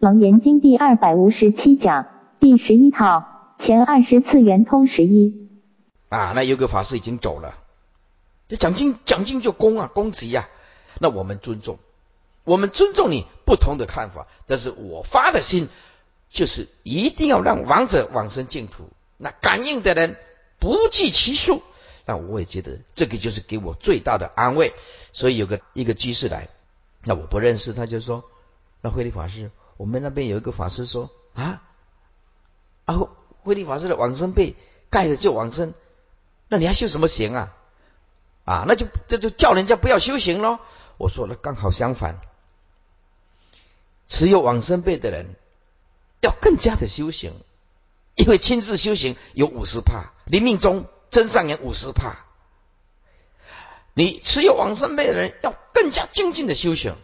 楞严经第二百五十七讲第十一套前二十次圆通十一。啊，那有个法师已经走了，这讲经讲经就公啊，公吉呀。那我们尊重，我们尊重你不同的看法，但是我发的心就是一定要让王者往生净土。那感应的人不计其数，那我也觉得这个就是给我最大的安慰。所以有个一个居士来，那我不认识，他就说：“那慧理法师，我们那边有一个法师说啊，啊，慧理法师的往生被盖着就往生。”那你还修什么行啊？啊，那就这就叫人家不要修行喽。我说那刚好相反，持有往生辈的人要更加的修行，因为亲自修行有五十帕，临命中真上人五十帕。你持有往生辈的人要更加精进的修行。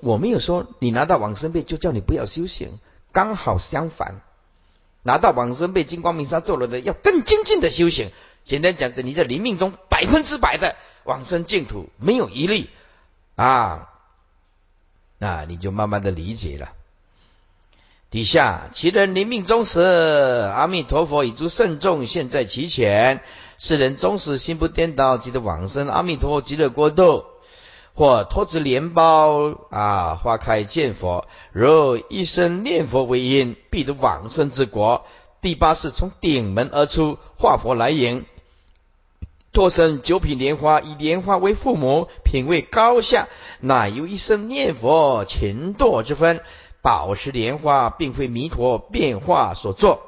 我没有说你拿到往生被就叫你不要修行，刚好相反。拿到往生被金光明沙做了的，要更精进的修行。简单讲，这你在临命中百分之百的往生净土，没有一例啊，那你就慢慢的理解了。底下其人临命终时，阿弥陀佛以诸圣众现在其前，世人终时心不颠倒，即得往生阿弥陀佛极乐国度。或托持莲包啊，花开见佛，如一生念佛为因，必得往生之国。第八是从顶门而出，化佛来迎，托生九品莲花，以莲花为父母，品位高下，乃有一生念佛勤惰之分。宝石莲花并非弥陀变化所作，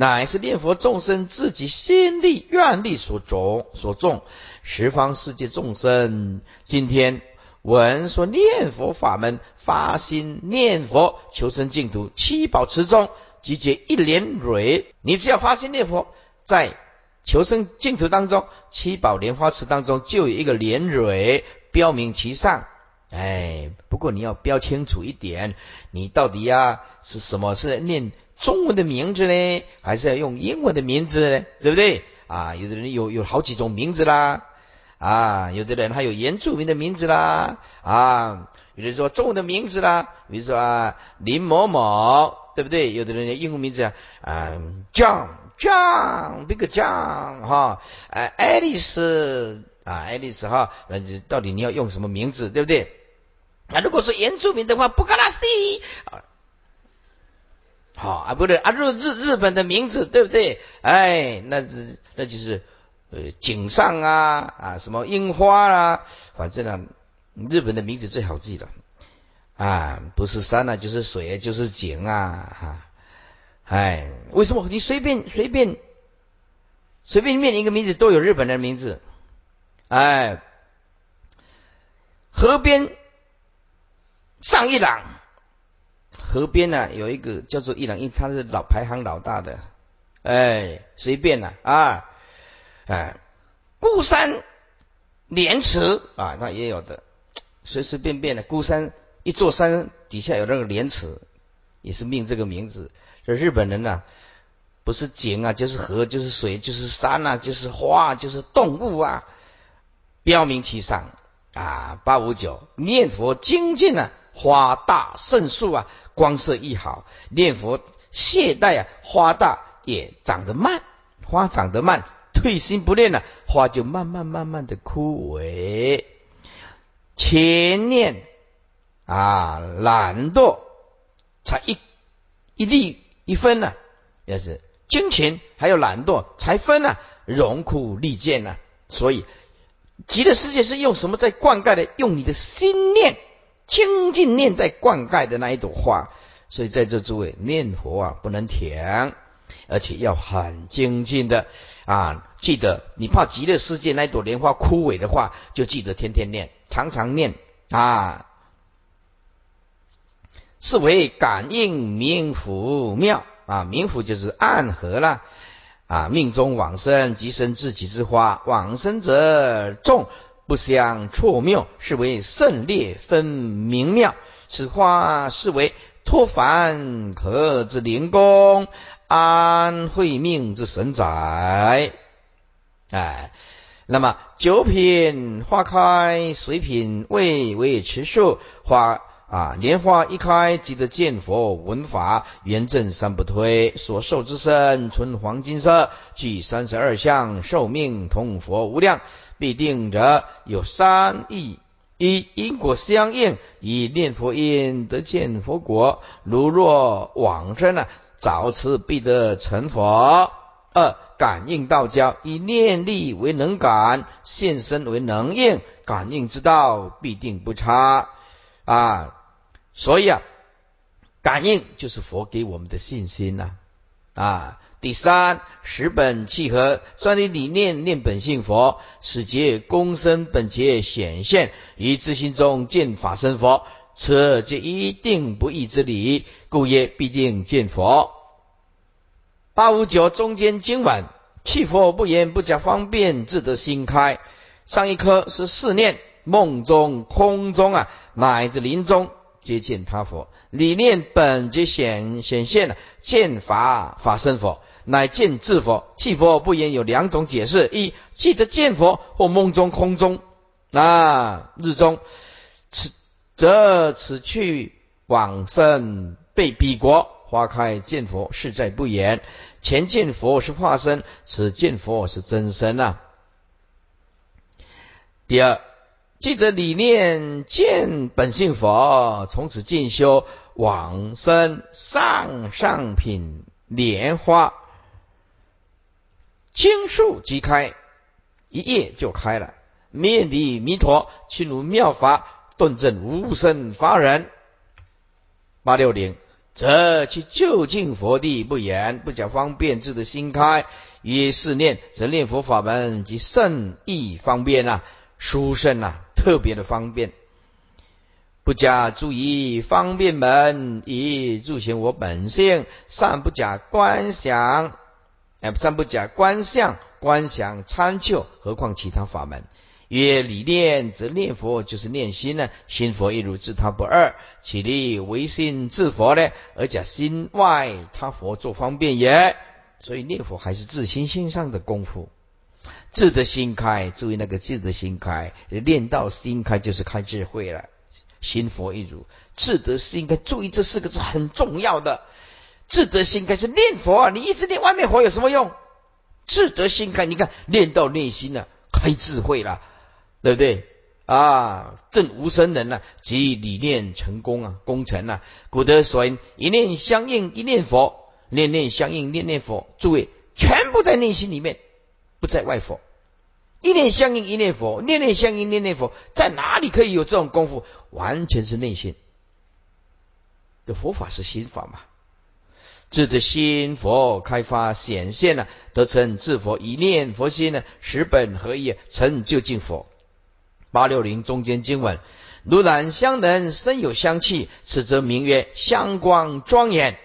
乃是念佛众生自己心力愿力所种所种。十方世界众生，今天闻说念佛法门，发心念佛，求生净土，七宝池中集结一莲蕊。你只要发心念佛，在求生净土当中，七宝莲花池当中就有一个莲蕊，标明其上。哎，不过你要标清楚一点，你到底呀是什么？是念中文的名字呢，还是要用英文的名字呢？对不对？啊，有的人有有好几种名字啦。啊，有的人还有原住民的名字啦，啊，有人说中文的名字啦，比如说啊林某某，对不对？有的人英文名字啊，啊 John John Big John 哈，哎爱丽丝啊爱丽丝哈，那到底你要用什么名字，对不对？那如果说原住民的话，布格拉斯啊，好啊，不对啊，日日日本的名字，对不对？哎，那是那就是。呃，井上啊啊，什么樱花啦，反正呢，日本的名字最好记了啊，不是山啊，就是水啊，就是井啊啊，哎，为什么你随便随便随便念一个名字都有日本的名字？哎，河边上一郎，河边呢有一个叫做一郎，因为他是老排行老大的，哎，随便了啊。哎，孤山莲池啊，那也有的，随随便便的孤山一座山底下有那个莲池，也是命这个名字。这日本人呢，不是井啊，就是河，就是水，就是山啊，就是花，就是动物啊，标明其上啊。八五九念佛精进啊，花大胜树啊，光色亦好。念佛懈怠啊，花大也长得慢，花长得慢。退心不练了，花就慢慢慢慢的枯萎。前念啊，懒惰，才一一粒一分呢，也是金钱还有懒惰才分呢，荣枯利剑呢。所以极乐世界是用什么在灌溉的？用你的心念清净念在灌溉的那一朵花。所以在这诸位念佛啊，不能停，而且要很精进的。啊，记得你怕极乐世界那朵莲花枯萎的话，就记得天天念，常常念啊。是为感应冥府妙啊，冥府就是暗合了啊。命中往生即生自己之花，往生者众不相错谬，是为胜劣分明妙。此花是为脱凡可之灵功。安慧命之神载，哎，那么九品花开，水品味为持数，花啊，莲花一开即得见佛闻法，圆正三不推，所受之身纯黄金色，具三十二相，寿命同佛无量，必定者有三义：一因果相应，以念佛因得见佛果；如若往生呢，早此必得成佛。二感应道交，以念力为能感，现身为能应，感应之道必定不差啊。所以啊，感应就是佛给我们的信心呐啊。第三，十本契合，专利理念念本性佛，使劫功身本劫显现，于自心中见法身佛，此即一定不易之理，故曰必定见佛。八五九中间经文，气佛不言不假方便，自得心开。上一科是四念，梦中空中啊，乃至临终。接见他佛，理念本即显显现了，见法法身佛，乃见智佛。弃佛不言有两种解释：一记得见佛，或梦中空中啊日中，此则此去往生被彼国花开见佛，事在不言。前见佛是化身，此见佛是真身啊。第二。记得理念见本性佛，从此进修往生上上品莲花，经树即开，一夜就开了。面礼弥陀，亲如妙法，顿证无生法忍。八六零，则其究竟佛地不言，不讲方便，智的心开，于是念，则念佛法门及甚意方便啊，殊胜啊。特别的方便，不加注意方便门，以助显我本性；善不假观想，哎，善不假观相，观想参就，何况其他法门？曰理念则念佛就是念心呢，心佛亦如自他不二，其力唯心自佛呢？而假心外他佛做方便也。所以念佛还是自心心上的功夫。智的心开，注意那个智的心开，练到心开就是开智慧了。心佛一如，智得心开，注意这四个字很重要的。智得心开是念佛啊，你一直念外面佛有什么用？智得心开，你看练到内心了，开智慧了，对不对啊？正无生人呢，即理念成功啊，功成啊。古德所言，一念相应，一念佛；念念相应，念念佛。诸位，全部在内心里面。不在外佛，一念相应一念佛，念念相应念念佛，在哪里可以有这种功夫？完全是内心的佛法是心法嘛？智的心佛开发显现了，得成智佛，一念佛心呢，十本合一，成就净佛。八六零中间经文，如染香能身有香气，此则名曰香光庄严。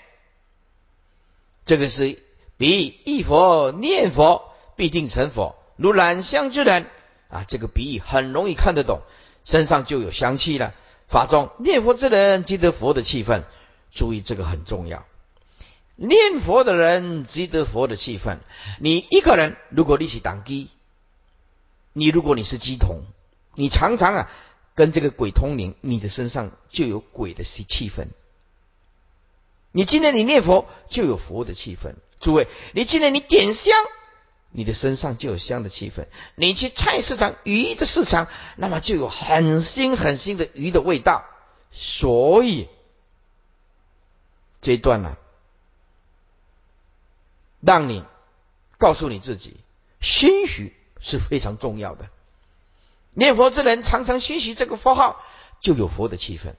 这个是比一佛念佛。必定成佛，如染香之人啊，这个比喻很容易看得懂，身上就有香气了。法中念佛之人积得佛的气氛，注意这个很重要。念佛的人积得佛的气氛。你一个人，如果你去当机，你如果你是鸡童，你常常啊跟这个鬼通灵，你的身上就有鬼的气气氛。你今天你念佛就有佛的气氛。诸位，你今天你点香。你的身上就有香的气氛，你去菜市场鱼的市场，那么就有很腥很腥的鱼的味道。所以这一段呢，让你告诉你自己，心许是非常重要的。念佛之人常常心许这个佛号，就有佛的气氛。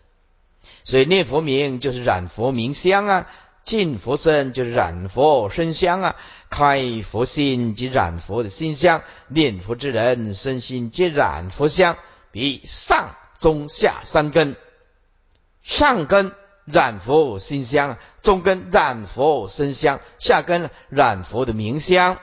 所以念佛名就是染佛名香啊。净佛身就是染佛身香啊，开佛心即染佛的心香，念佛之人身心皆染佛香，比上中下三根，上根染佛心香，中根染佛身香，下根染佛的名香。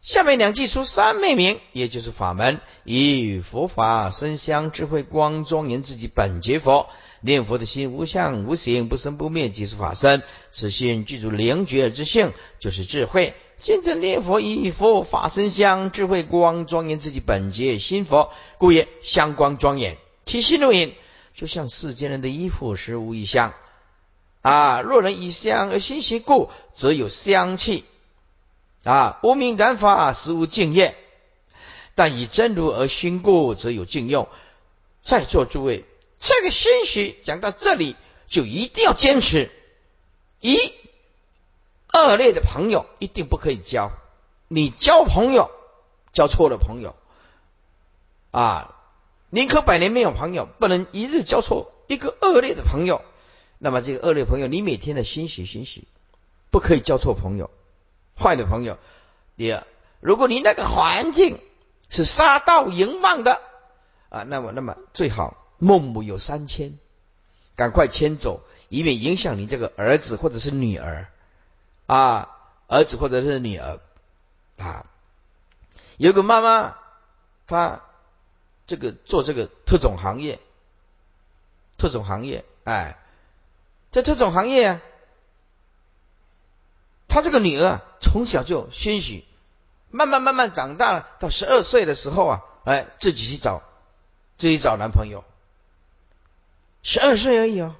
下面两句出三昧名，也就是法门，以佛法身香智慧光庄严自己本觉佛。念佛的心无相无形，不生不灭，即是法身。此心具足灵觉之性，就是智慧。现在念佛以佛法身香，智慧光庄严自己本觉心佛，故曰香光庄严。其心如影，就像世间人的衣服，实无一香啊。若人以香而心习故，则有香气啊。无名染法，实无净业。但以真如而熏故，则有净用。在座诸位，这个心学讲到这里，就一定要坚持。一恶劣的朋友一定不可以交，你交朋友交错了朋友啊，宁可百年没有朋友，不能一日交错一个恶劣的朋友。那么这个恶劣朋友，你每天的欣喜欣喜，不可以交错朋友，坏的朋友。第二，如果你那个环境是杀盗淫妄的啊，那么那么最好孟母有三迁，赶快迁走。以免影响你这个儿子或者是女儿啊，儿子或者是女儿啊。有个妈妈，她这个做这个特种行业，特种行业，哎，在特种行业啊，她这个女儿啊从小就欣喜，慢慢慢慢长大了，到十二岁的时候啊，哎，自己去找自己找男朋友，十二岁而已哦。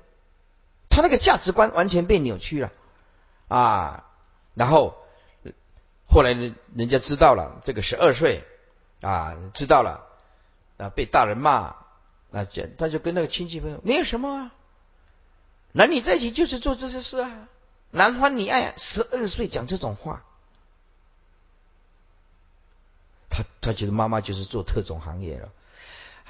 他那个价值观完全被扭曲了啊！然后后来人人家知道了，这个十二岁啊，知道了啊，被大人骂，那就他就跟那个亲戚朋友没有什么啊，男女在一起就是做这些事啊，男欢女爱，十二岁讲这种话，他他觉得妈妈就是做特种行业了。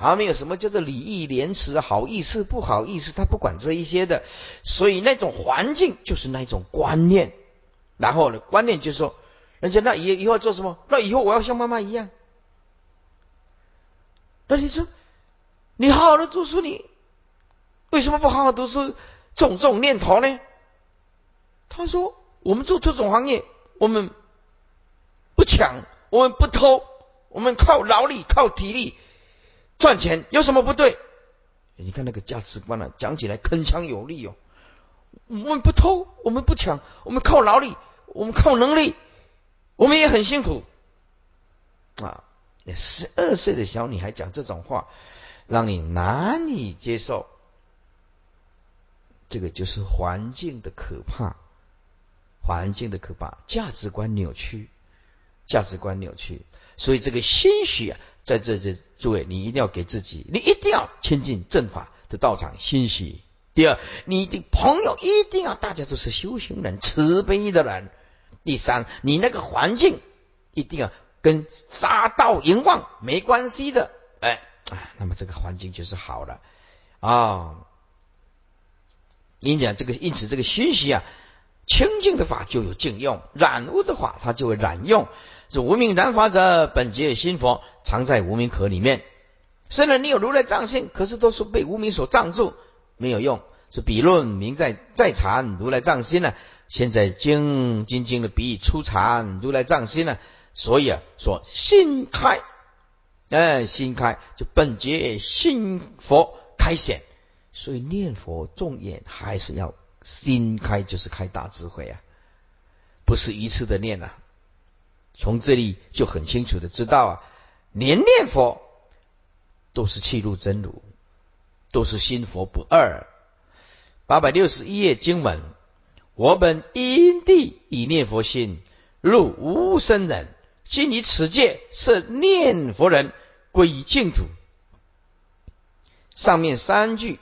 还没有什么叫做礼义廉耻、好意思不好意思，他不管这一些的，所以那种环境就是那一种观念。然后呢，观念就是说，人家那以以后做什么？那以后我要像妈妈一样。那你说，你好好的读书，你为什么不好好读书？这种这种念头呢？他说：我们做这种行业，我们不抢，我们不偷，我们靠劳力，靠体力。赚钱有什么不对？你看那个价值观啊，讲起来铿锵有力哦。我们不偷，我们不抢，我们靠劳力，我们靠能力，我们也很辛苦啊。那十二岁的小女孩讲这种话，让你难以接受。这个就是环境的可怕，环境的可怕，价值观扭曲，价值观扭曲。所以这个心许啊，在这这诸位，你一定要给自己，你一定要亲近正法的道场欣喜。第二，你的朋友一定要大家都是修行人、慈悲的人。第三，你那个环境一定要跟杀盗淫妄没关系的。哎，那么这个环境就是好了啊。因讲这个，因此这个熏习啊，清净的法就有净用，染污的法它就会染用。是无名染法者，本觉心佛藏在无名壳里面。虽然你有如来藏性，可是都是被无名所障住，没有用。是比论名在在禅如来藏心呢？现在经经经的比喻出禅如来藏心呢？所以啊，说心开，哎，心开就本觉心佛开显。所以念佛重眼还是要心开，就是开大智慧啊，不是一次的念啊。从这里就很清楚的知道啊，连念佛都是气入真如，都是心佛不二。八百六十一页经文：我本因地以念佛心入无生人，今以此界是念佛人归净土。上面三句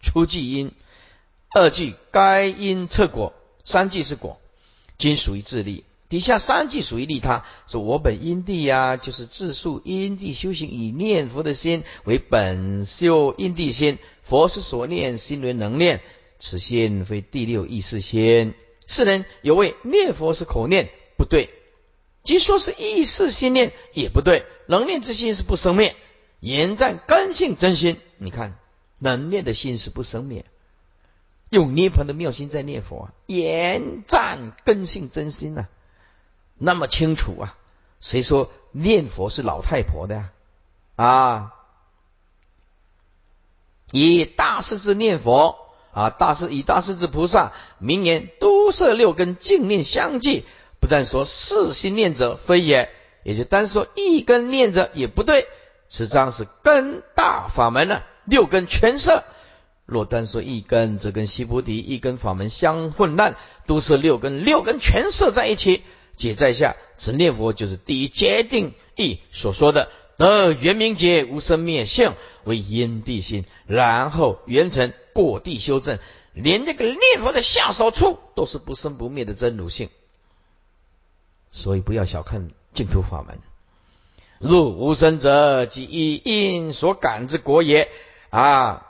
出即因，二句该因测果，三句是果，均属于自利。底下三句属于利他，说我本因地呀，就是自述因地修行，以念佛的心为本修因地心。佛是所念心为能念，此心非第六意识心。世人有谓念佛是口念，不对；即说是意识心念，也不对。能念之心是不生灭，言赞根性真心。你看，能念的心是不生灭，用涅盘的妙心在念佛，言赞根性真心呐。那么清楚啊？谁说念佛是老太婆的呀？啊，以大势至念佛啊，大势以大势至菩萨，明言都摄六根净念相继，不但说四心念者非也，也就单说一根念者也不对。此章是根大法门呢，六根全摄，若单说一根，则跟西菩提一根法门相混乱，都是六根，六根全摄在一起。解在下，此念佛就是第一决定义所说的得圆明劫无生灭性为因地心，然后圆成过地修正，连这个念佛的下手处都是不生不灭的真如性。所以不要小看净土法门。入无生者，即一因所感之果也。啊，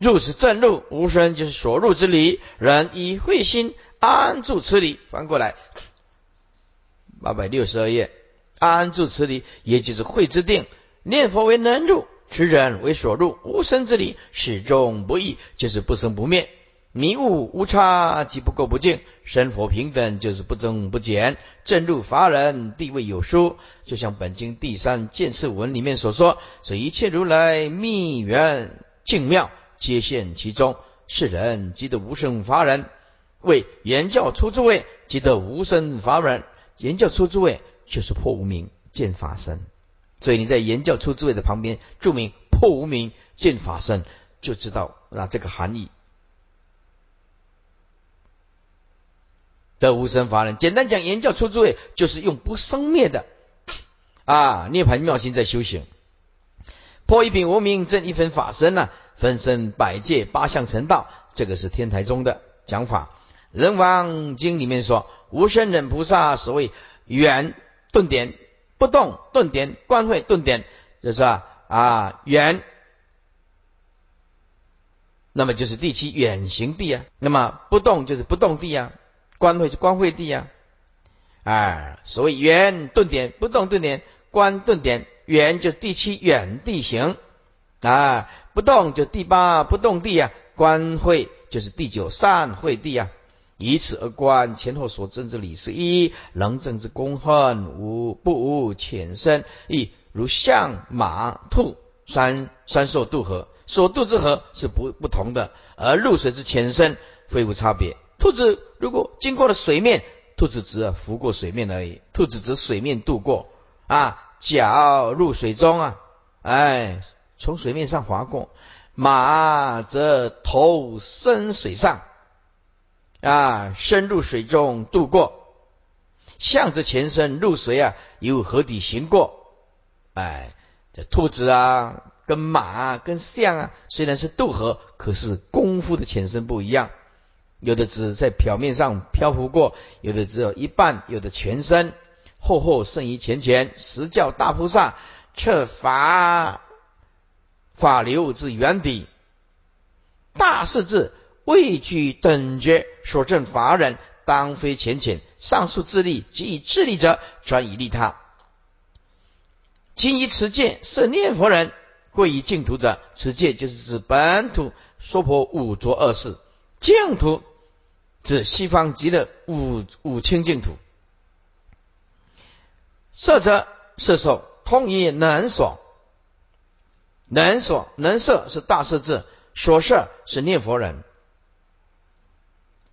入此正入，无生就是所入之理。人以慧心安住此理。翻过来。八百六十二页，安住此理，也就是慧之定。念佛为能入，持人为所入，无生之理始终不异，就是不生不灭。迷悟无差，即不垢不净。生佛平等，就是不增不减。正入法人地位有殊，就像本经第三见次文里面所说：所以一切如来密缘净妙，皆现其中。是人即得无生法人，为言教出诸位，即得无生法人。言教出诸位就是破无明见法身，所以你在言教出诸位的旁边注明破无明见法身，就知道那这个含义。得无生法人，简单讲，言教出诸位就是用不生灭的啊涅盘妙心在修行，破一品无明证一分法身呐，分身百界八相成道，这个是天台宗的讲法。人王经里面说。无生忍菩萨所谓圆顿点不动顿点观会顿点，就是啊啊圆，那么就是第七远行地啊。那么不动就是不动地啊，观会就观会地啊。哎，所谓圆顿点不动顿点观顿点，圆就第七远地行啊，不动就第八不动地啊，观会就是第九善会地啊。以此而观前后所证之理是一，能证之功恨无不无浅深，亦如象马兔三三兽渡河，所渡之河是不不同的，而入水之浅深非无差别。兔子如果经过了水面，兔子只浮过水面而已，兔子只水面渡过啊，脚入水中啊，哎，从水面上划过，马则头深水上。啊，深入水中渡过，向着前身入水啊，由河底行过。哎，这兔子啊，跟马啊，跟象啊，虽然是渡河，可是功夫的前身不一样。有的只在表面上漂浮过，有的只有一半，有的全身后后胜于前前。实教大菩萨彻法法流之原底，大势至。畏惧等觉所证法人，当非浅浅。上述自利，及以自利者，转以利他。今以此戒设念佛人，贵以净土者，此戒就是指本土娑婆五浊恶世，净土指西方极乐五五清净土。色者色受，通以能所，能所能色是大摄字，所摄是念佛人。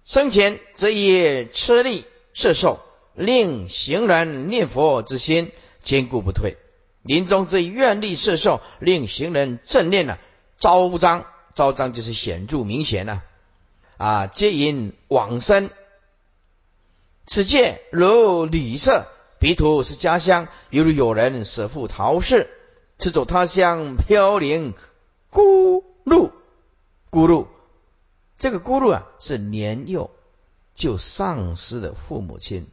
生前则以吃力摄受，令行人念佛之心坚固不退；临终则以愿力摄受，令行人正念呢昭彰，昭彰就是显著明显呢啊，皆因往生。此戒如旅舍，彼土是家乡，犹如有人舍父逃世，此走他乡飘零孤路，孤路。这个孤路啊，是年幼就丧失的父母亲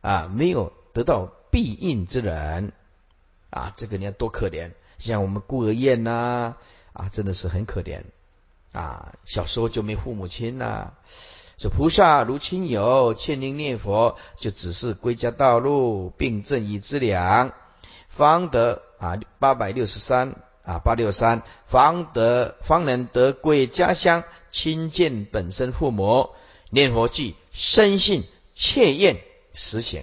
啊，没有得到庇应之人啊，这个你看多可怜！像我们孤儿院呐，啊，真的是很可怜啊。小时候就没父母亲呐，说菩萨如亲友，劝您念佛，就只是归家道路，并正以资粮，方得啊八百六十三。啊，八六三方得方能得归家乡，亲见本身父母，念佛具深信切愿实行。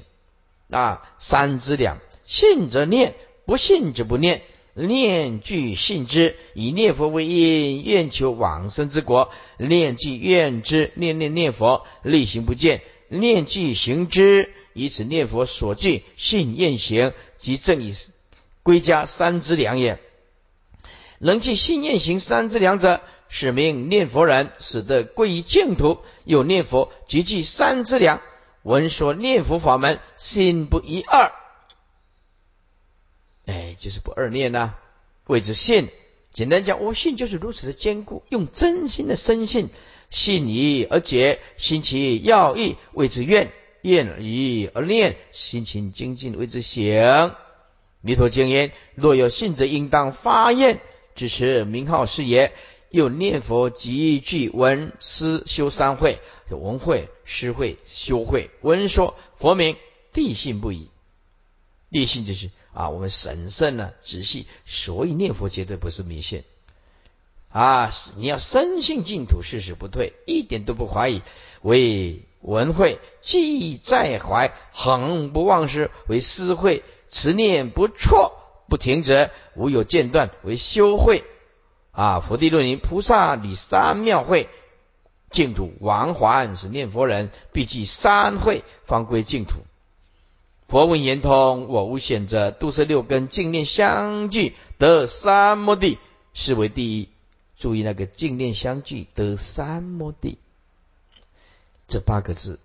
啊，三之两，信则念，不信则不念。念具信之，以念佛为因，愿求往生之国；念具愿之，念念念佛，力行不见。念具行之，以此念佛所具信愿行，即正以归家三之两也。能具信念行三之两者，是名念佛人，使得归于净土。有念佛，即具三资粮。闻说念佛法门，心不一二。哎，就是不二念呐，谓之信。简单讲，我信就是如此的坚固，用真心的深信，信以而解，心其要义，谓之愿；愿以而念，心情精进，谓之行。弥陀经言：若有信者，应当发愿，支持名号是也。又念佛即具闻思修三会，文会、施会、修会。闻说佛名，地信不疑。地信就是啊，我们审慎呢，仔细，所以念佛绝对不是迷信啊！你要深信净土，誓死不退，一点都不怀疑。为文会，记在怀，恒不忘失；为思会，持念不错，不停止，无有间断；为修会。啊！佛地论云：菩萨与三庙会，净土王还是念佛人，必具三会，方归净土。佛问言通：我无选择，度是六根净念相聚，得三摩地，是为第一。注意那个净念相聚得三摩地这八个字。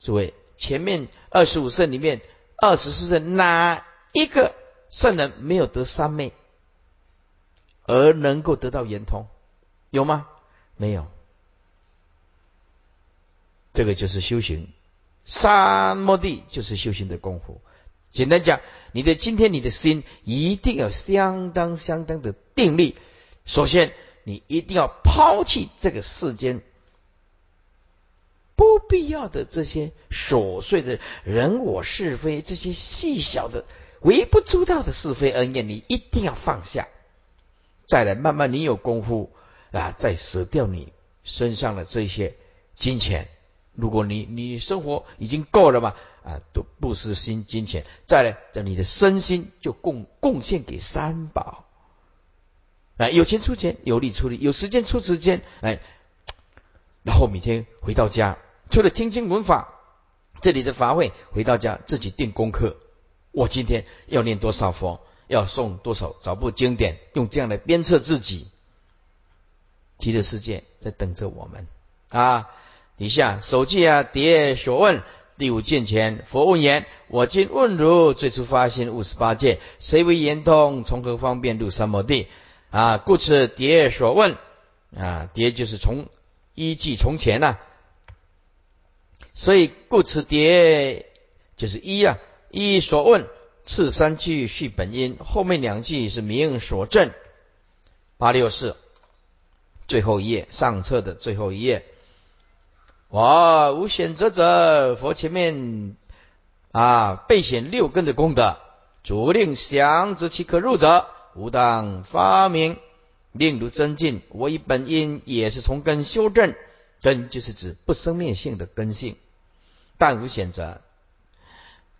诸位，前面二十五圣里面，二十四圣哪一个圣人没有得三昧？而能够得到圆通，有吗？没有。这个就是修行，三摩地就是修行的功夫。简单讲，你的今天你的心一定要相当相当的定力。首先，你一定要抛弃这个世间不必要的这些琐碎的人我是非，这些细小的微不足道的是非恩怨，你一定要放下。再来，慢慢你有功夫啊，再舍掉你身上的这些金钱。如果你你生活已经够了嘛，啊，都不失心金钱。再来，将你的身心就贡贡献给三宝。啊，有钱出钱，有力出力，有时间出时间。哎，然后每天回到家，除了听经闻法，这里的法会，回到家自己定功课。我今天要念多少佛？要诵多少找部经典，用这样来鞭策自己。极乐世界在等着我们啊！底下手记啊，蝶所问第五件前，佛问言：我今问如最初发心五十八界，谁为圆通？从何方便入三摩地？啊，故此蝶所问啊，蝶就是从依据从前呐，所以故此叠就是一啊，一所问。次三句续本因，后面两句是名所证。八六四，最后一页上册的最后一页。我无选择者，佛前面啊备显六根的功德，主令降之其可入者，无当发明，令如增进。我以本因也是从根修正，根就是指不生灭性的根性，但无选择。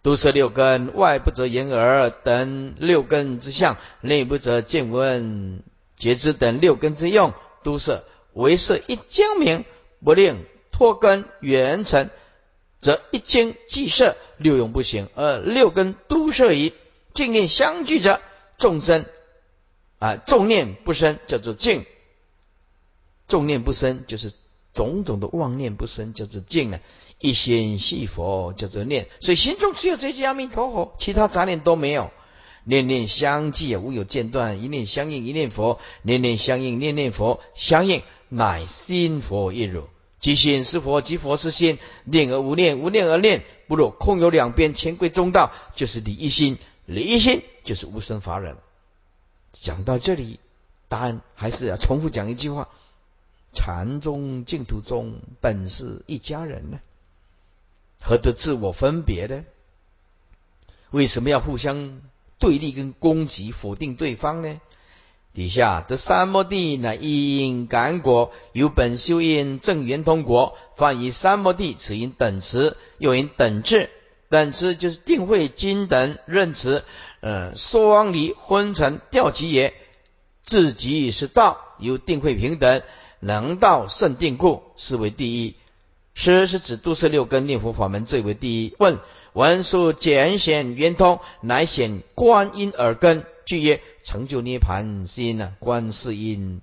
都摄六根，外不择言耳等六根之相，内不择见闻觉知等六根之用。都摄为摄一精明，不令脱根圆成，则一精即摄六用不行，而六根都摄于净念相聚者，众生啊众念不生，叫做净；众念不生，就是种种的妄念不生，叫做净了。一心系佛叫做念，所以心中只有这句阿弥陀佛，其他杂念都没有。念念相继，无有间断；一念相应，一念佛；念念相应，念念佛相应，乃心佛一如。即心是佛，即佛是心。念而无念，无念而念，不若空有两边，前归中道，就是你一心。你一心就是无生法忍。讲到这里，答案还是要重复讲一句话：禅宗净土宗本是一家人呢。何得自我分别呢？为什么要互相对立跟攻击、否定对方呢？底下得三摩地乃一因感果，有本修因正圆通果，翻译三摩地，此因等持，又因等智。等持就是定慧金等任持，呃，说往离昏沉调集也。自己是道，有定慧平等，能道胜定故，是为第一。师是指度是六根念佛法门最为第一。问文殊简显圆通，乃显观音耳根。句曰：成就涅盘心呢？观世音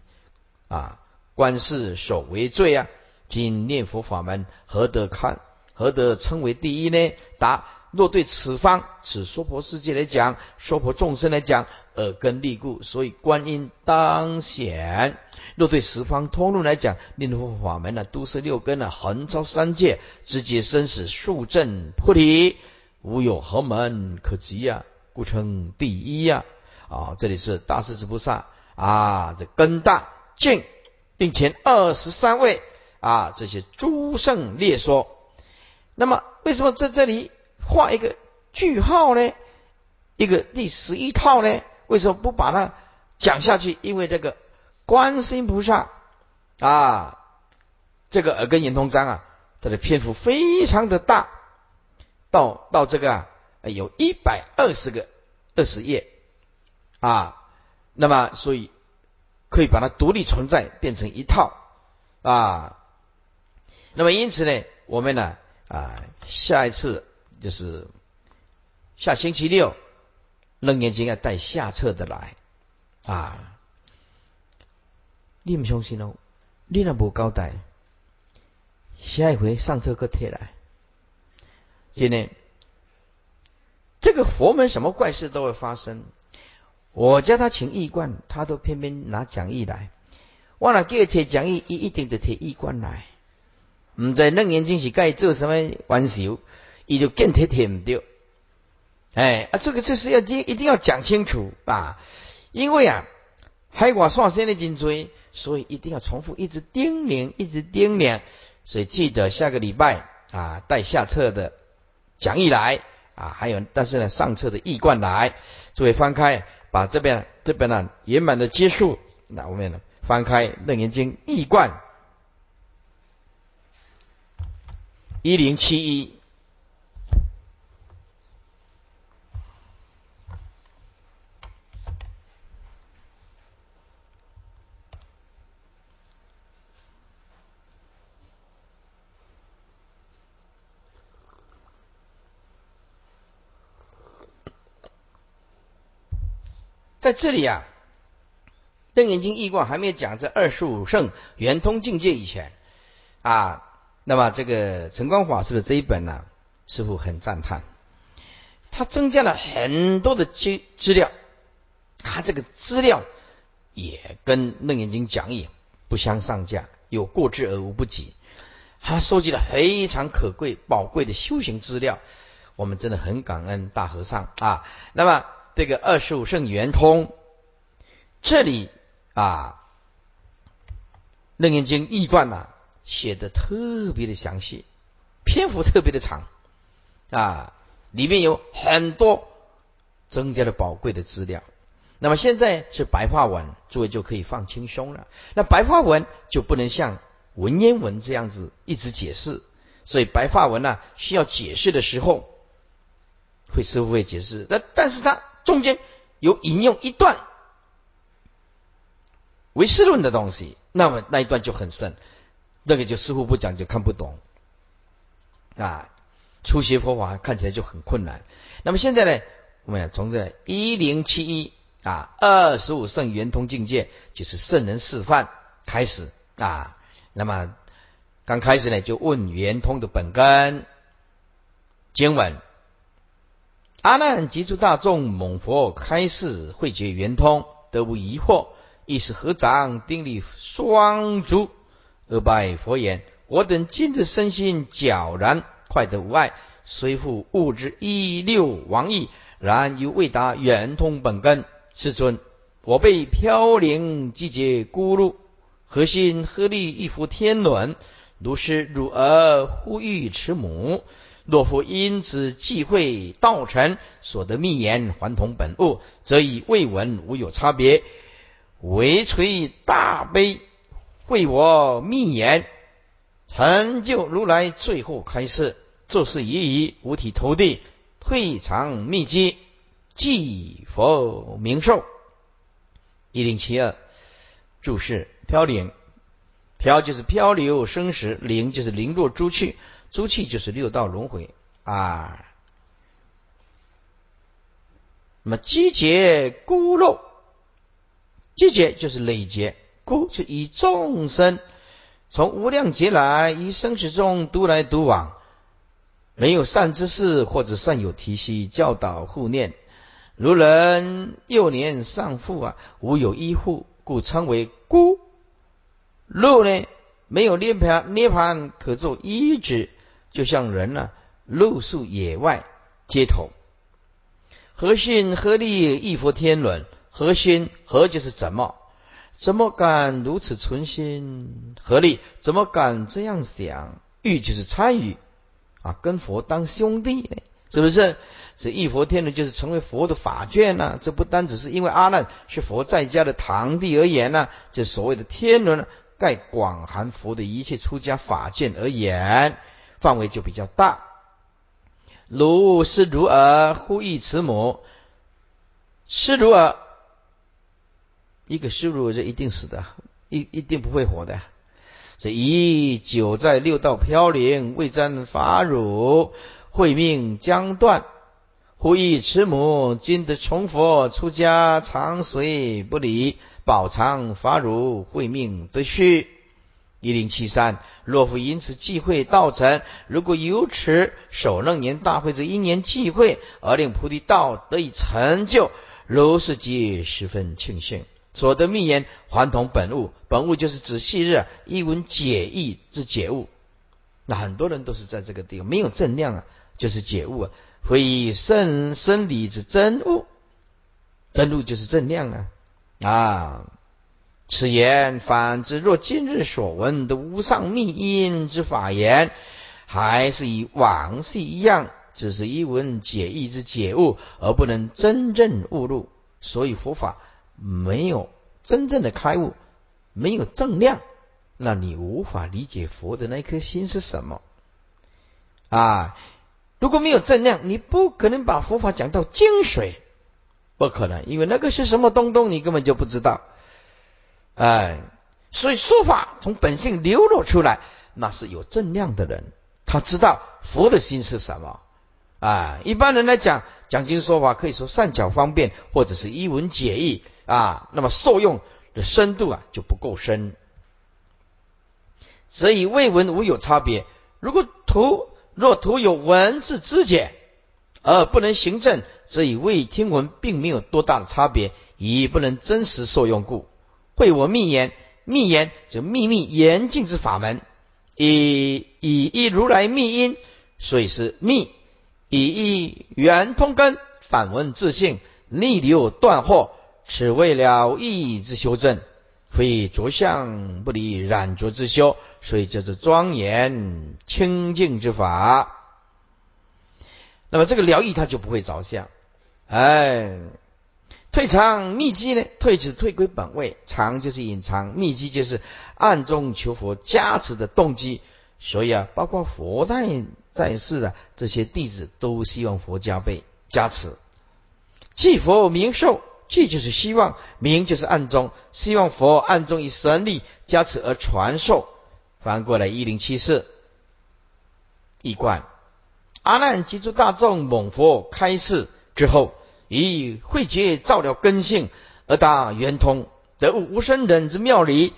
啊，观世守为最啊！今念佛法门何得看？何得称为第一呢？答：若对此方此娑婆世界来讲，娑婆众生来讲，耳根利故，所以观音当显；若对十方通路来讲，念佛法门呢，都是六根啊，横超三界，直接生死，速证菩提，无有何门可及呀？故称第一呀！啊，这里是大势至菩萨啊，这根大净，并前二十三位啊，这些诸圣列说。那么，为什么在这里画一个句号呢？一个第十一套呢？为什么不把它讲下去？因为这个观世音菩萨啊，这个耳根圆通章啊，它的篇幅非常的大，到到这个啊，有一百二十个二十页啊。那么，所以可以把它独立存在，变成一套啊。那么，因此呢，我们呢？啊，下一次就是下星期六，楞严经要带下册的来啊！你唔相信哦？你那无交代，下一回上册个贴来。今天这个佛门什么怪事都会发生。我叫他请义观，他都偏偏拿讲义来。忘了给贴讲义，一一定得贴义观来。唔在楞严经是该做什么玩笑，伊就更贴贴唔掉。哎啊，这个就是要一一定要讲清楚啊，因为啊，海外上升的颈椎，所以一定要重复，一直叮咛，一直叮咛。所以记得下个礼拜啊，带下册的讲义来啊，还有但是呢，上册的易观来，诸位翻开，把这边这边呢圆满的结束，那我们呢翻开楞严经易观。一零七一，在这里啊，瞪眼睛易卦还没有讲这二十五圣圆通境界以前啊。那么这个晨光法师的这一本呢，师傅很赞叹，他增加了很多的资资料，他这个资料也跟楞严经讲义不相上下，有过之而无不及。他收集了非常可贵宝贵的修行资料，我们真的很感恩大和尚啊。那么这个二十五圣圆通，这里啊，楞严经义观啊。写的特别的详细，篇幅特别的长啊，里面有很多增加了宝贵的资料。那么现在是白话文，诸位就可以放轻松了。那白话文就不能像文言文这样子一直解释，所以白话文呢需要解释的时候，会师傅会解释。那但是它中间有引用一段唯识论的东西，那么那一段就很深。那个就似乎不讲就看不懂啊，初学佛法看起来就很困难。那么现在呢，我们从这一零七一啊二十五圣圆通境界，就是圣人示范开始啊。那么刚开始呢，就问圆通的本根经文。阿难及诸大众，猛佛开示慧觉圆通，得无疑惑，亦是合掌定立双足。而拜佛言：“我等今日身心皎然，快得无碍，虽复物之一六王意，然犹未达圆通本根。世尊，我被飘零季节孤路，何心何力一服天伦？如是汝儿呼吁慈母，若夫因此忌讳道成，所得密言还同本物，则以未闻无有差别，唯垂大悲。”为我密言，成就如来最后开示，做事已矣，五体投地，退藏秘籍，即佛名寿。一零七二注释：飘零，飘就是漂流生死，零就是零落诸趣，诸气就是六道轮回啊。那么积劫孤漏，积劫就是累劫。孤就以众生从无量劫来，一生死中独来独往，没有善知识或者善有提携教导护念，如人幼年丧父啊，无有依护，故称为孤。陋呢，没有涅盘涅盘可做依止，就像人呢，露宿野外街头。何心何力亦佛天伦？何心何就是怎么？怎么敢如此存心？何力怎么敢这样想？欲就是参与啊，跟佛当兄弟呢？是不是？这一佛天伦就是成为佛的法眷呢。这不单只是因为阿难是佛在家的堂弟而言呢，这所谓的天伦。盖广含佛的一切出家法见而言，范围就比较大。如是如尔，呼吁慈母，是如尔，一个是如这一定死的，一一定不会活的。这以久在六道飘零，未沾法乳，慧命将断。呼吁慈母，今得从佛出家，长随不离。宝藏法乳慧命得续一零七三，若复因此忌讳道成，如果由此首楞年大会这一年忌讳而令菩提道得以成就，如是即十分庆幸。所得密言还同本物，本物就是指昔日一文解义之解物。那很多人都是在这个地方没有正量啊，就是解物啊，非圣生理之真物，真物就是正量啊。啊，此言反之，若今日所闻的无上密因之法言，还是与往昔一样，只是一文解义之解悟，而不能真正悟入。所以佛法没有真正的开悟，没有正量，那你无法理解佛的那颗心是什么啊！如果没有正量，你不可能把佛法讲到精髓。不可能，因为那个是什么东东，你根本就不知道。哎，所以说法从本性流露出来，那是有正量的人，他知道佛的心是什么。啊，一般人来讲，讲经说法可以说善巧方便，或者是一文解义啊，那么受用的深度啊就不够深。所以未闻无有差别。如果图若图有文字之解。而不能行正，则以未听闻，并没有多大的差别，以不能真实受用故。会我密言，密言就秘密严禁之法门，以以一如来密因，所以是密；以一圆通根，反问自性，逆流断惑，此为了义之修正，非着相不离染着之修，所以叫做庄严清净之法。那么这个疗愈他就不会着相，哎，退藏秘籍呢？退就是退归本位，藏就是隐藏，秘籍就是暗中求佛加持的动机。所以啊，包括佛在在世的这些弟子，都希望佛加倍加持。祭佛明寿，祭就是希望，明就是暗中，希望佛暗中以神力加持而传授。翻过来一零七四，一贯。阿难及诸大众蒙佛开示之后，以慧觉照了根性，而达圆通，得悟无生忍之妙理，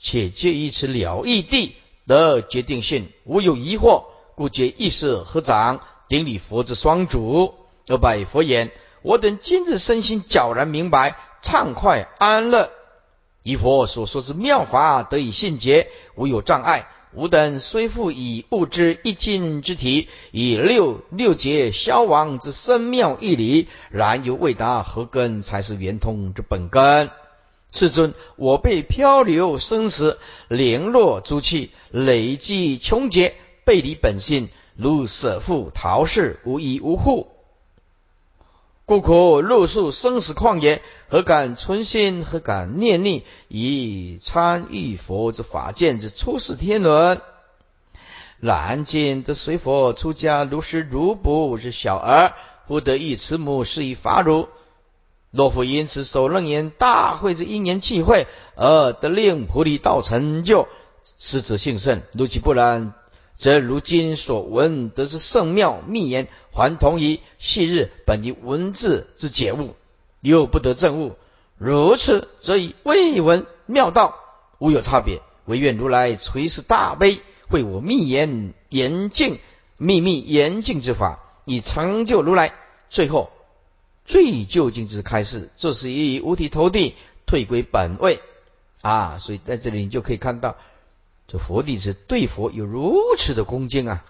且借以此了义地得决定性，无有疑惑，故皆意识合掌顶礼佛之双足，而拜佛言：“我等今日身心皎然明白，畅快安乐，以佛所说之妙法得以信解，无有障碍。”吾等虽复以物之一经之体，以六六劫消亡之深妙义理，然犹未达何根才是圆通之本根？世尊，我被漂流生死，零落诸气，累积穷劫，背离本性，如舍父逃世，无依无护。故可入宿生死旷野，何敢存心？何敢念力？以参与佛之法见之出世天伦。然今得随佛出家，如是如不是小儿，不得一慈母，是以法如。若复因此受楞严大会之因缘际会，而得令菩提道成就，师子幸甚。如其不然。则如今所闻得之圣妙密言，还同于昔日本于文字之解悟，又不得正悟。如此，则以未闻妙道无有差别。唯愿如来垂示大悲，会我密言严净、秘密严净之法，以成就如来。最后最究竟之开示，这是以五体投地，退归本位啊！所以在这里你就可以看到，这佛弟子对佛有如此的恭敬啊！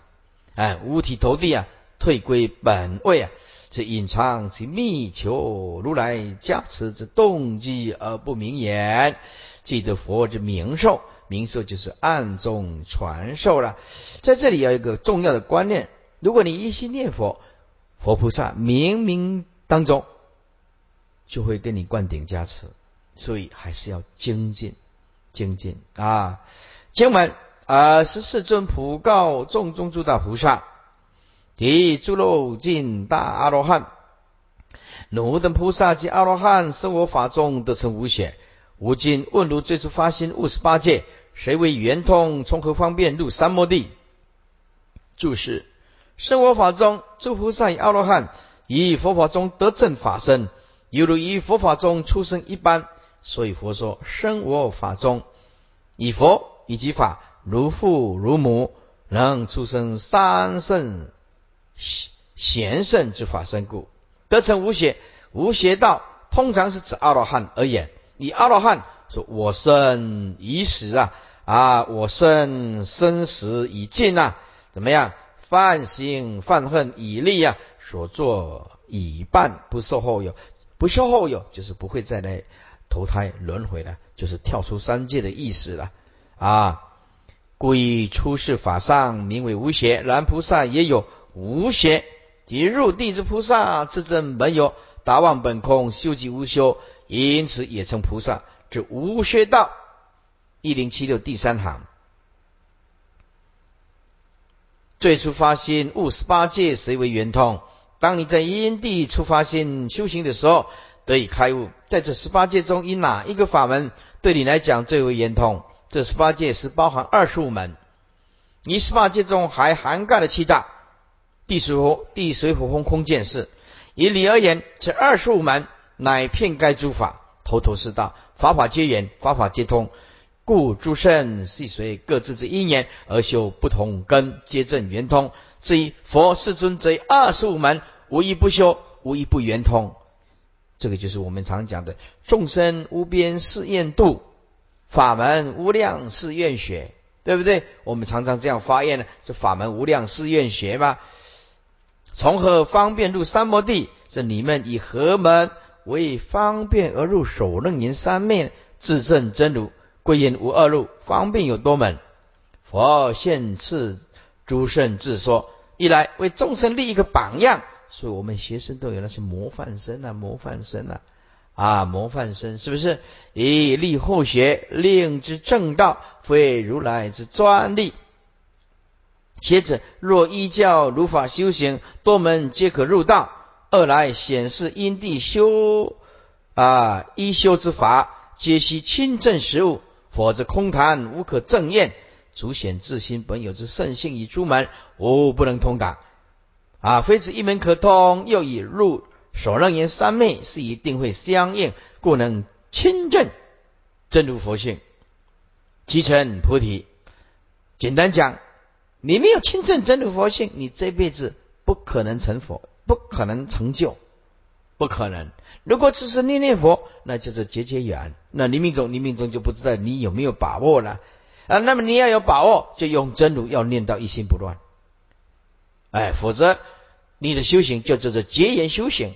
哎，五体投地啊，退归本位啊！是隐藏其密求如来加持之动机而不明言，记得佛之名寿，名寿就是暗中传授了。在这里有一个重要的观念：如果你一心念佛，佛菩萨冥冥当中就会跟你灌顶加持，所以还是要精进精进啊！经文啊，十四尊普告众中诸大菩萨。即诸漏尽大阿罗汉，汝等菩萨及阿罗汉，生我法中得成无显。吾今问汝最初发心悟十八界，谁为圆通？从何方便入三摩地？注释：生我法中诸菩萨与阿罗汉，以佛法中得正法身，犹如以佛法中出生一般。所以佛说生我法中，以佛以及法如父如母，能出生三圣。贤圣之法身故，得成无邪。无邪道通常是指阿罗汉而言。以阿罗汉说：“我生已死啊啊！我生生死已尽啊！怎么样？犯行犯恨已立啊！所作已办，不受后有，不受后有，就是不会再来投胎轮回了，就是跳出三界的意思了啊！故以出世法上名为无邪。然菩萨也有。”无邪，即入地之菩萨，自证本有，达望本空，修即无修，因此也称菩萨之无学道。一零七六第三行，最初发心悟十八界，谁为圆通？当你在因地出发心修行的时候，得以开悟。在这十八界中，以哪一个法门对你来讲最为圆通？这十八界是包含二十五门，你十八界中还涵盖了七大。地水火地水火风空见识，以理而言，这二十五门乃遍盖诸法，头头是道，法法皆圆，法法皆通。故诸圣系随各自之因缘而修不同根，皆正圆通。至于佛世尊，则二十五门无一不修，无一不圆通。这个就是我们常讲的众生无边誓愿度，法门无量誓愿学，对不对？我们常常这样发言呢，这法门无量誓愿学嘛。从何方便入三摩地？这你们以何门为方便而入首楞严三昧？自证真如，归因无二路，方便有多门。佛现赐诸圣自说：一来为众生立一个榜样，所以我们学生都有那些模范生啊，模范生啊，啊，模范生是不是？以立后学，令之正道，非如来之专利。且子，若依教如法修行，多门皆可入道。二来显示因地修啊，依修之法，皆悉亲证实物，否则空谈无可证验。足显自心本有之圣性与诸门，无不能通达。啊，非此一门可通，又以入所楞严三昧，是一定会相应，故能亲证真如佛性，即成菩提。简单讲。你没有亲证真如佛性，你这辈子不可能成佛，不可能成就，不可能。如果只是念念佛，那就是结结缘。那冥冥中，冥冥中就不知道你有没有把握了啊。那么你要有把握，就用真如，要念到一心不乱。哎，否则你的修行就叫做结缘修行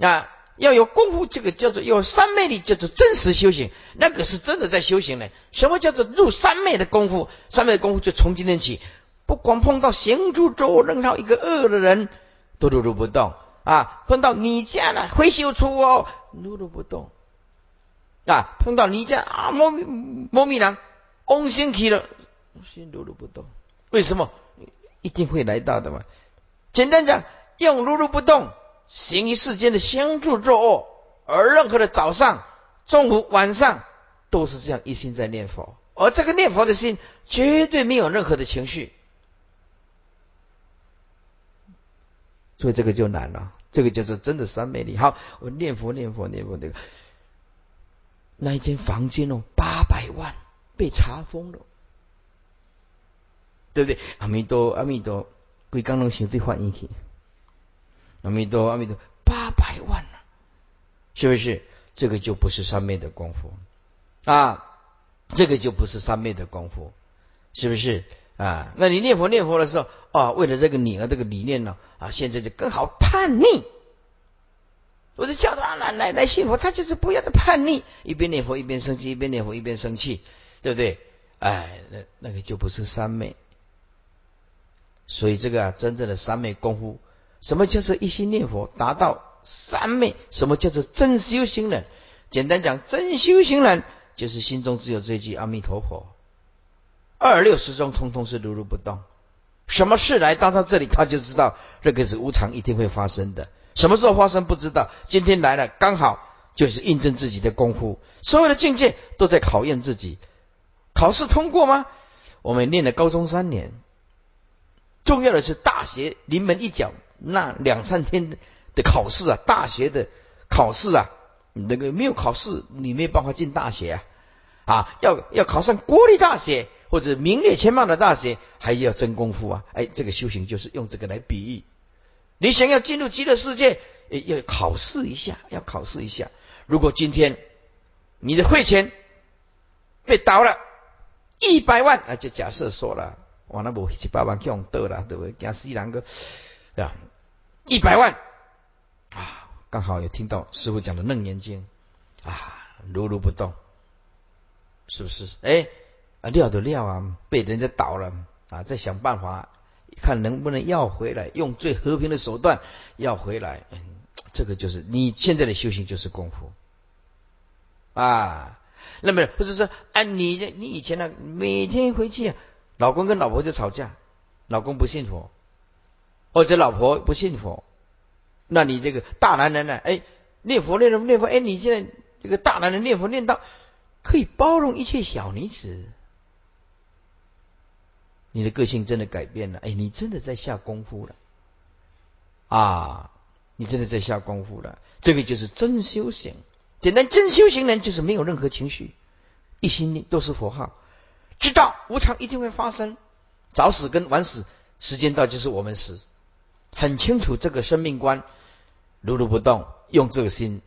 啊。要有功夫，这个叫做有三昧力，叫做真实修行，那个是真的在修行呢。什么叫做入三昧的功夫？三昧功夫就从今天起，不光碰到行住坐任何一个恶的人，都如如不动啊。碰到你家的会修出哦，如如不动啊。碰到你家啊，莫莫米郎嗡心起了，心如如不动。为什么？一定会来到的嘛。简单讲，用如如不动。行于世间的相助作恶，而任何的早上、中午、晚上都是这样一心在念佛，而这个念佛的心绝对没有任何的情绪，所以这个就难了。这个叫做真的三昧力。好，我念佛、念佛、念佛，那个那一间房间哦，八百万被查封了，对不对？阿弥陀阿弥陀，归刚能行对换一起。阿弥陀阿弥陀，八百万了，是不是？这个就不是三昧的功夫啊，这个就不是三昧的功夫，是不是啊？那你念佛念佛的时候啊，为了这个你啊这个理念呢啊，现在就更好叛逆。我就叫他来来来信佛，他就是不要的叛逆，一边念佛一边生气，一边念佛一边生气，对不对？哎，那那个就不是三昧。所以这个啊，真正的三昧功夫，什么叫做一心念佛达到三昧？什么叫做真修行人？简单讲，真修行人就是心中只有这句阿弥陀佛，二六十中通通是如如不动，什么事来到他这里，他就知道这个是无常，一定会发生的。什么时候发生不知道，今天来了刚好就是印证自己的功夫。所有的境界都在考验自己，考试通过吗？我们念了高中三年，重要的是大学临门一脚，那两三天的考试啊，大学的考试啊，那个没有考试你没有办法进大学啊，啊，要要考上国立大学或者名列前茅的大学，还要真功夫啊！哎，这个修行就是用这个来比喻。你想要进入极乐世界，要考试一下，要考试一下。如果今天你的汇钱被倒了一百万，那就假设说了，我那不七八万用得了，对不对？讲西南个啊，一百万啊，刚好也听到师傅讲的楞严经啊，如如不动，是不是？哎，啊料的料啊，被人家倒了啊，再想办法。看能不能要回来，用最和平的手段要回来。嗯，这个就是你现在的修行就是功夫啊。那么不是说，啊，你你以前呢，每天回去，老公跟老婆就吵架，老公不信佛，或者老婆不信佛，那你这个大男人呢？哎，念佛念佛念佛，哎，你现在这个大男人念佛念到可以包容一切小女子。你的个性真的改变了，哎，你真的在下功夫了啊！你真的在下功夫了，这个就是真修行。简单，真修行人就是没有任何情绪，一心都是佛号，知道无常一定会发生，早死跟晚死，时间到就是我们死，很清楚这个生命观，如如不动，用这个心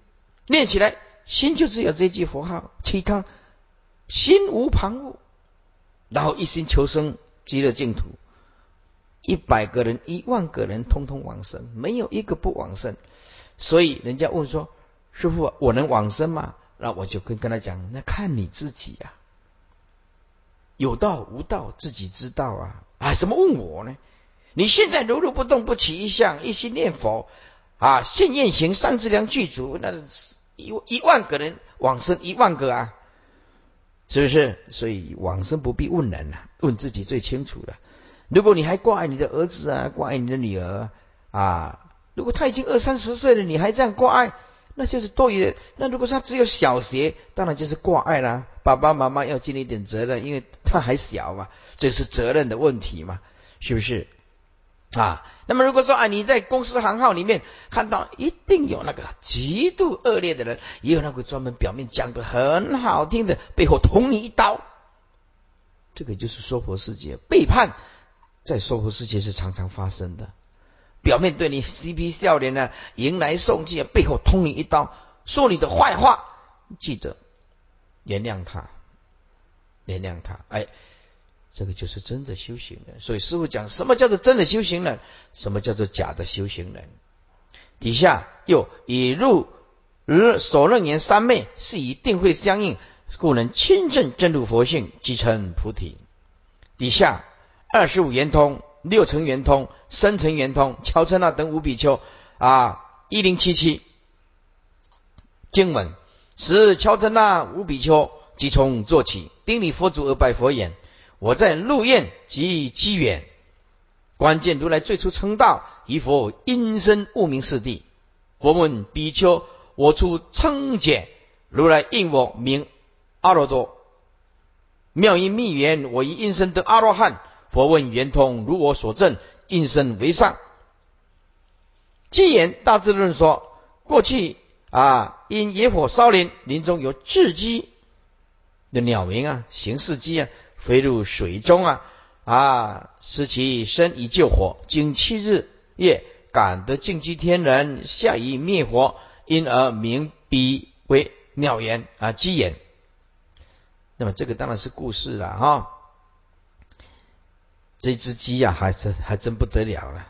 念起来，心就只有这句佛号，其他心无旁骛，然后一心求生。极乐净土，一百个人、一万个人，通通往生，没有一个不往生。所以人家问说：“师傅，我能往生吗？”那我就跟跟他讲：“那看你自己呀，有道无道，自己知道啊。啊，怎么问我呢？你现在如如不动，不起一相，一心念佛啊，信愿行，三资粮具足，那一一万个人往生，一万个啊。”是不是？所以往生不必问人呐，问自己最清楚的。如果你还挂碍你的儿子啊，挂碍你的女儿啊，如果他已经二三十岁了，你还这样挂碍，那就是多余的。那如果他只有小学，当然就是挂碍啦。爸爸妈妈要尽一点责任，因为他还小嘛，这是责任的问题嘛，是不是？啊，那么如果说啊，你在公司行号里面看到一定有那个极度恶劣的人，也有那个专门表面讲的很好听的，背后捅你一刀，这个就是娑婆世界背叛，在娑婆世界是常常发生的。表面对你嬉皮笑脸的迎来送去，背后捅你一刀，说你的坏话，记得原谅他，原谅他，哎。这个就是真的修行人，所以师傅讲什么叫做真的修行人，什么叫做假的修行人。底下又以入而所论言三昧是以定会相应，故能亲证真如佛性，即成菩提。底下二十五圆通、六层圆通、深层圆通、乔称那等五比丘啊，一零七七经文，使乔称那五比丘即从做起，顶礼佛祖而拜佛言。我在入院及机缘，关键如来最初称道，以佛因身悟名四谛。佛问比丘：我出称解，如来应我名阿罗多。妙音密缘，我以因身得阿罗汉。佛问圆通，如我所证，应身为上。机缘大智论说：过去啊，因野火烧林，林中有雉鸡的鸟鸣啊，形似鸡啊，飞入水中啊，啊，使其身以救火，经七日夜，感得净居天人，下以灭火，因而名彼为鸟言啊，鸡言。那么这个当然是故事了哈。这只鸡呀，还真还真不得了了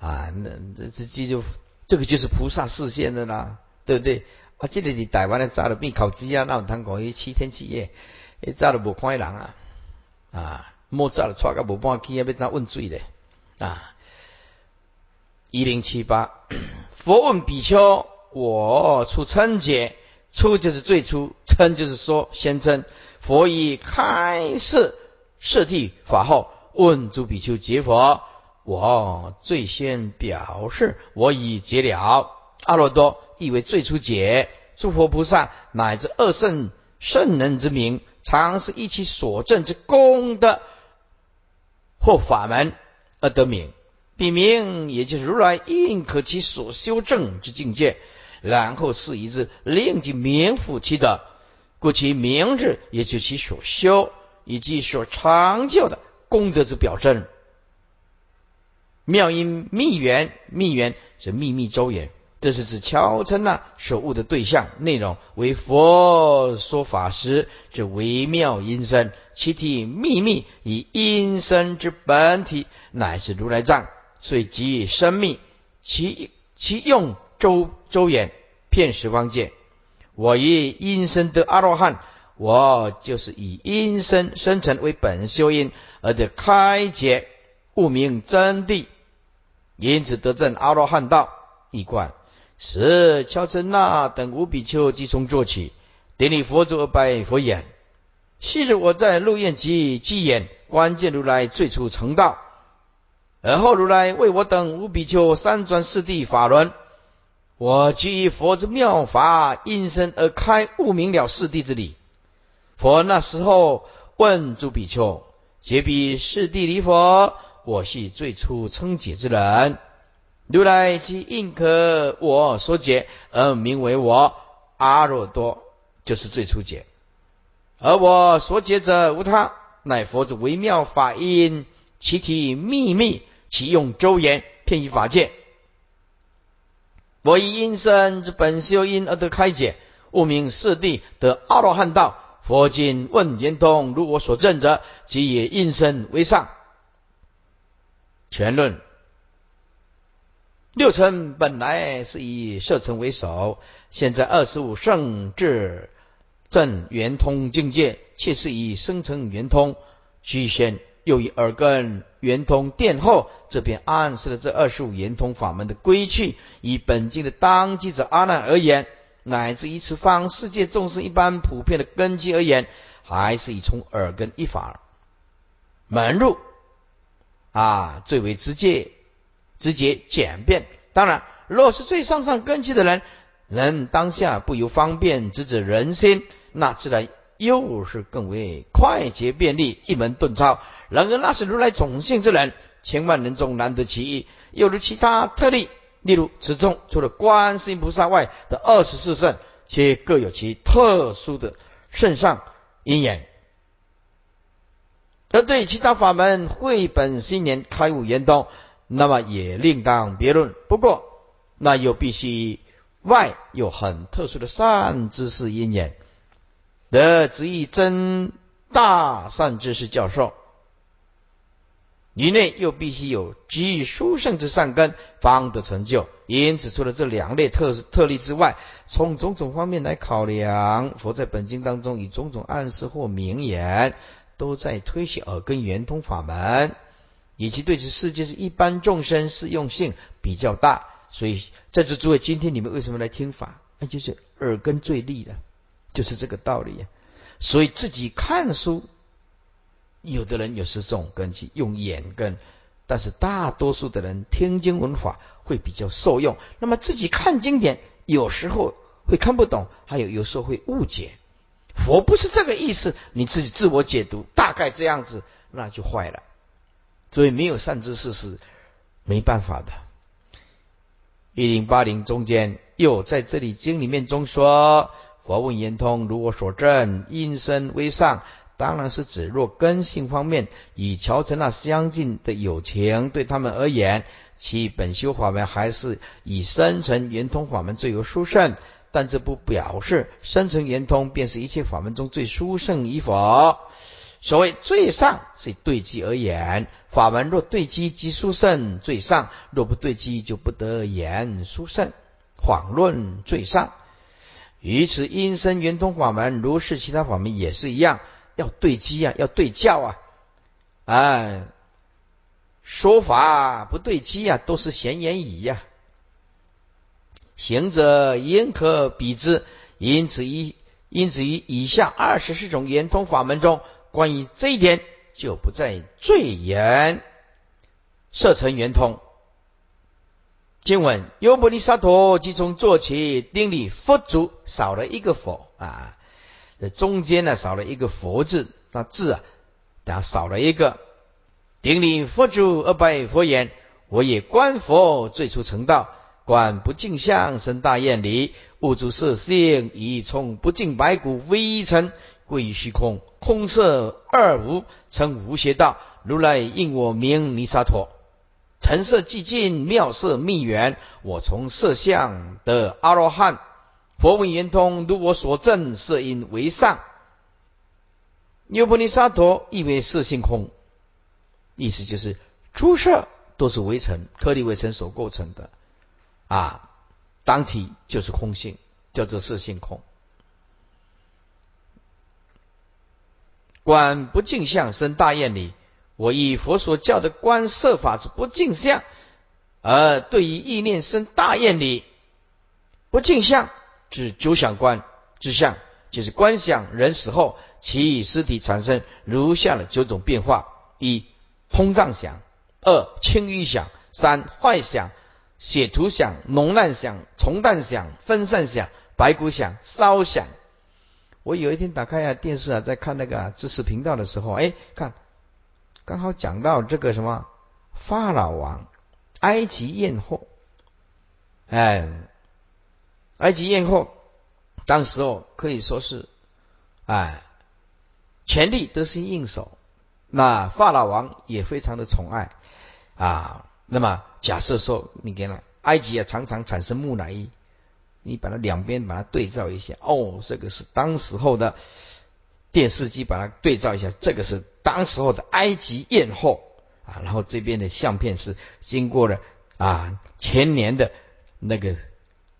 啊！那这只鸡就这个就是菩萨视线的啦，对不对？啊，这里是台湾的炸的变烤鸡啊，那我谈讲伊七天七夜，伊炸的无看人啊啊！莫炸了，错个无半起，要怎问罪的啊？一零七八，佛问比丘：我出称解，出就是最初，称就是说先称。佛以开示示谛法后。问诸比丘解佛，我最先表示，我已解了。阿罗多意为最初解。诸佛菩萨乃至二圣圣人之名，常是依其所证之功德或法门而得名。彼名也就是如来应可其所修正之境界，然后是以之令其名复其德，故其名字也就其所修以及所成就的。功德之表征，妙音密缘，密缘是秘密周延，这是指乔称呐所悟的对象内容为佛说法时之微妙音声，其体秘密以音声之本体乃是如来藏，所以即生命，其其用周周远遍十方界。我以音声得阿罗汉。我就是以音声生成为本修因而得开解悟明真谛，因此得证阿罗汉道一贯。是乔真那等五比丘即从做起，顶礼佛祖而拜佛言：昔日我在鹿苑集祭眼，观见如来最初成道，而后如来为我等五比丘三转四谛法轮，我即以佛之妙法因身而开悟明了四谛之理。佛那时候问诸比丘：“解彼四谛离佛，我系最初称解之人。如来即应可我所解，而名为我阿若多，就是最初解。而我所解者无他，乃佛之微妙法音，其体秘密，其用周延，偏于法界。我以因身之本修因而得开解，悟明四谛，得阿罗汉道。”佛经问圆通，如我所证者，即以因身为上。全论六尘本来是以色尘为首，现在二十五圣智正圆通境界，却是以生成圆通居先，又以耳根圆通殿后，这便暗示了这二十五圆通法门的归去。以本经的当机者阿难而言。乃至于此方世界众生一般普遍的根基而言，还是以从耳根一法门入啊最为直接、直接简便。当然，若是最上上根基的人，人当下不由方便直指人心，那自然又是更为快捷便利，一门顿超。然而，那是如来种性之人，千万人中难得其一，又如其他特例。例如，此中除了观世音菩萨外的二十四圣，皆各有其特殊的圣上因缘。而对其他法门会本新年开悟圆通，那么也另当别论。不过，那又必须外有很特殊的善知识因缘，得执意真大善知识教授。以内又必须有极殊胜之善根，方得成就。因此，除了这两类特特例之外，从种种方面来考量，佛在本经当中以种种暗示或名言，都在推行耳根圆通法门，以及对此世界是一般众生适用性比较大。所以，在座诸位，今天你们为什么来听法？那就是耳根最利的，就是这个道理。所以自己看书。有的人有时这种根基用眼根，但是大多数的人听经闻法会比较受用。那么自己看经典，有时候会看不懂，还有有时候会误解。佛不是这个意思，你自己自我解读，大概这样子，那就坏了。所以没有善知识是没办法的。一零八零中间。又在这里经里面中说：“佛问圆通，如我所证，因身为上。”当然是指若根性方面与乔成那相近的友情，对他们而言，其本修法门还是以生成圆通法门最为殊胜。但这不表示生成圆通便是一切法门中最殊胜与否。所谓最上是对机而言，法门若对机即殊胜最上，若不对机就不得言殊胜。谎论最上，于此因生圆通法门，如是其他法门也是一样，要对机啊，要对教啊，哎，说法不对机啊，都是闲言语呀。行者应可比之，因此一因此于以下二十四种圆通法门中。关于这一点，就不再赘言。色成圆通。经文：优婆尼沙陀即从做起，丁里佛足少了一个佛啊，这中间呢少了一个佛字，那字啊，等下少了一个。顶礼佛祖而拜佛言：我也观佛最初成道，观不净相生大愿离，物诸色性以从不净白骨微尘。位于虚空，空色二无，称无邪道。如来应我名弥沙陀，尘色寂静，妙色密缘。我从色相得阿罗汉。佛闻圆通，如我所证，色因为上。优婆尼沙陀意为色性空，意思就是诸色都是微尘、颗粒微尘所构成的啊，当体就是空性，叫做色性空。观不净相生大厌离，我以佛所教的观色法之不净相，而对于意念生大厌离。不净相指九想观之相，就是观想人死后其尸体产生如下的九种变化：一、通胀想；二、轻欲想；三、坏想；血涂想、脓烂想、虫蛋想、分散想、白骨想、烧想。我有一天打开啊电视啊，在看那个知识频道的时候，哎，看刚好讲到这个什么法老王埃及艳后，哎，埃及艳后当时哦可以说是哎权力得心应手，那法老王也非常的宠爱啊。那么假设说你给了埃及啊，常常产生木乃伊。你把它两边把它对照一下，哦，这个是当时候的电视机，把它对照一下，这个是当时候的埃及艳后。啊，然后这边的相片是经过了啊前年的那个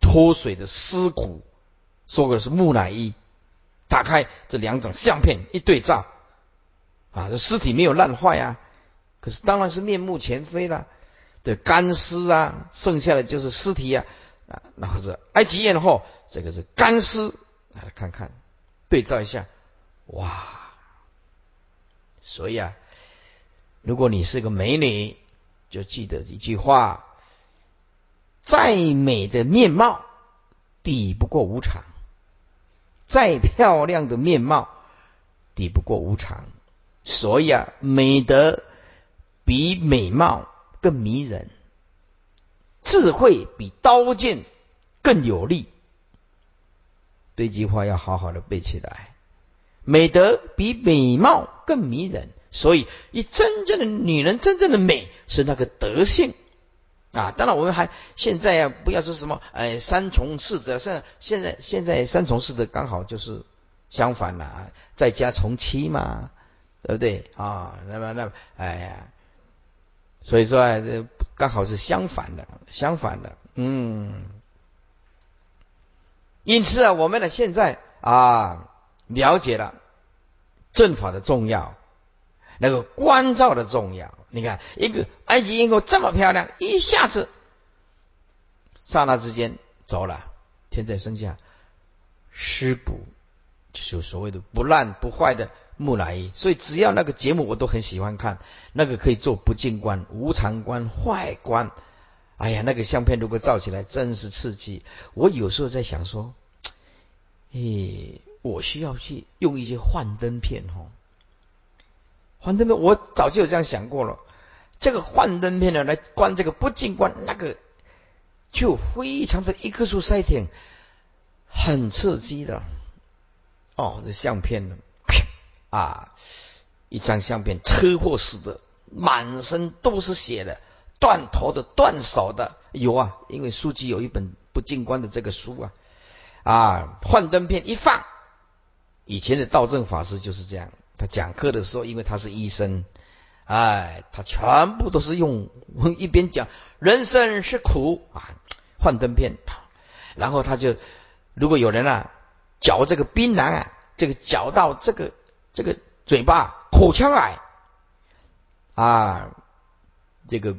脱水的尸骨，说的是木乃伊，打开这两种相片一对照。啊，这尸体没有烂坏啊，可是当然是面目全非了的干尸啊，剩下的就是尸体啊。啊，然后是埃及艳后，这个是干尸，来看看，对照一下，哇！所以啊，如果你是个美女，就记得一句话：再美的面貌抵不过无常，再漂亮的面貌抵不过无常。所以啊，美德比美貌更迷人。智慧比刀剑更有力，这句话要好好的背起来。美德比美貌更迷人，所以一真正的女人，真正的美是那个德性啊。当然，我们还现在啊，不要说什么哎三从四德，现在现在现在三从四德刚好就是相反了，在家从妻嘛，对不对啊？那么那么哎呀，所以说啊这。刚好是相反的，相反的，嗯。因此啊，我们呢现在啊了解了正法的重要，那个关照的重要。你看，一个埃及艳后这么漂亮，一下子刹那之间走了，天在生下尸骨，就是所谓的不烂不坏的。木乃伊，所以只要那个节目我都很喜欢看，那个可以做不净观、无常观、坏观。哎呀，那个相片如果照起来真是刺激。我有时候在想说，诶，我需要去用一些幻灯片哦。幻灯片我早就有这样想过了。这个幻灯片呢，来观这个不净观，那个就非常的一棵树塞挺，很刺激的。哦，这相片呢，啊，一张相片，车祸死的，满身都是血的，断头的，断手的，有啊，因为书记有一本不进关的这个书啊，啊，幻灯片一放，以前的道正法师就是这样，他讲课的时候，因为他是医生，哎，他全部都是用一边讲人生是苦啊，幻灯片，然后他就如果有人啊。嚼这个槟榔啊，这个嚼到这个这个嘴巴口腔癌啊，这个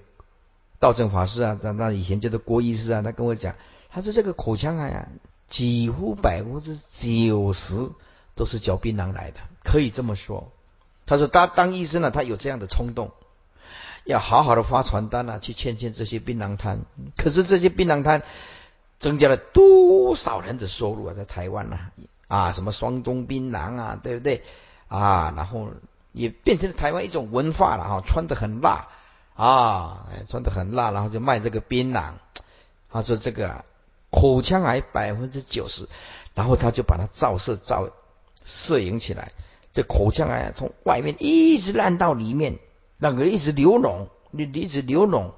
道正法师啊，在那以前叫做郭医师啊，他跟我讲，他说这个口腔癌啊，几乎百分之九十都是嚼槟榔来的，可以这么说。他说他当医生呢，他有这样的冲动，要好好的发传单啊，去劝劝这些槟榔摊。可是这些槟榔摊。增加了多少人的收入啊？在台湾呢？啊，什么双冬槟榔啊，对不对？啊，然后也变成了台湾一种文化了哈，穿的很辣啊，穿的很辣，然后就卖这个槟榔。他说这个口腔癌百分之九十，然后他就把它照射照摄影起来，这口腔癌从外面一直烂到里面，那个一直流脓，你一直流脓，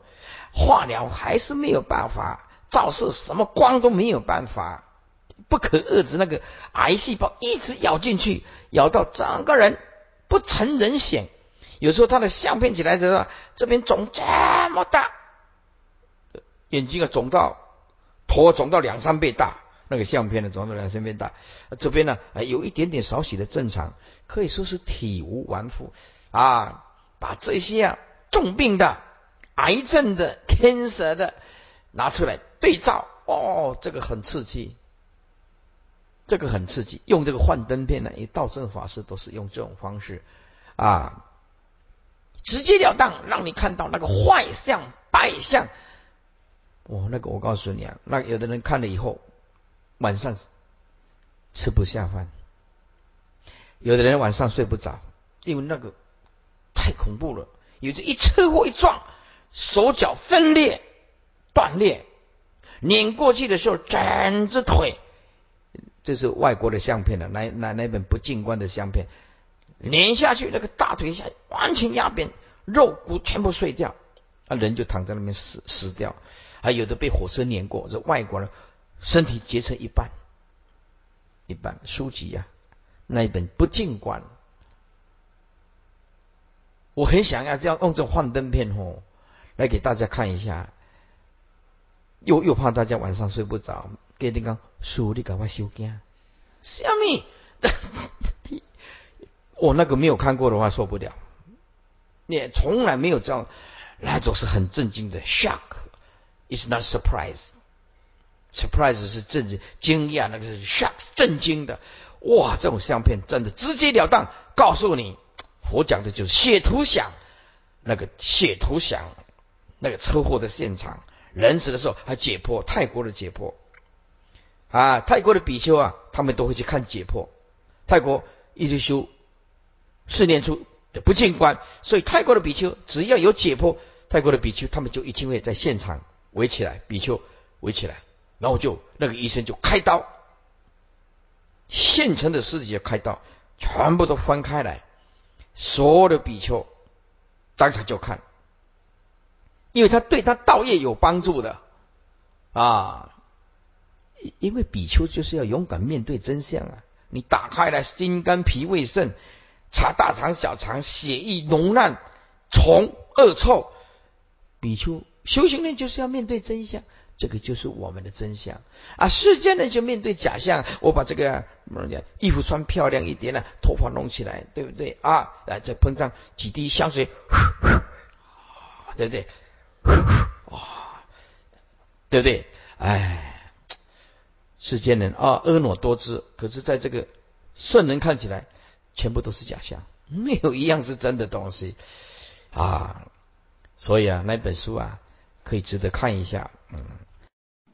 化疗还是没有办法。照射什么光都没有办法，不可遏制那个癌细胞一直咬进去，咬到整个人不成人形。有时候他的相片起来的时候，这边肿这么大，眼睛啊肿到头肿到两三倍大，那个相片呢肿到两三倍大。这边呢有一点点少许的正常，可以说是体无完肤啊。把这些啊重病的、癌症的、天蛇的拿出来。对照哦，这个很刺激，这个很刺激。用这个幻灯片呢，因为道正法师都是用这种方式啊，直截了当让你看到那个坏相、败相。哦，那个我告诉你啊，那有的人看了以后晚上吃不下饭，有的人晚上睡不着，因为那个太恐怖了。有这一车祸一撞，手脚分裂、断裂。碾过去的时候，整只腿，这是外国的相片了，那那那本不进关的相片，碾下去，那个大腿下完全压扁，肉骨全部碎掉，啊，人就躺在那边死死掉，还有的被火车碾过，这外国人身体截成一半，一半书籍呀，那一本不进关，我很想要这样用这幻灯片哦，来给大家看一下。又又怕大家晚上睡不着，给你讲，书你赶快收惊。小米，我那个没有看过的话受不了，也从来没有这样，那种是很震惊的 shock。It's not surprise，surprise 是震惊惊讶，那个是 shock 震惊的。哇，这种相片真的直截了当告诉你，佛讲的就是写图想，那个写图想，那个车祸的现场。人死的时候还解剖，泰国的解剖啊，泰国的比丘啊，他们都会去看解剖。泰国一直修四念处的不进关，所以泰国的比丘只要有解剖，泰国的比丘他们就一定会在现场围起来，比丘围起来，然后就那个医生就开刀，现成的尸体就开刀，全部都翻开来，所有的比丘当场就看。因为他对他道业有帮助的啊，因为比丘就是要勇敢面对真相啊！你打开了心肝脾胃肾，查大肠小肠，血液浓烂，虫恶臭，比丘修行人就是要面对真相，这个就是我们的真相啊！世间人就面对假象，我把这个衣服穿漂亮一点了，头发弄起来，对不对啊？来再喷上几滴香水，对不对？啊，对不对？哎，世间人啊，婀娜多姿，可是在这个圣人看起来，全部都是假象，没有一样是真的东西啊。所以啊，那本书啊，可以值得看一下。嗯。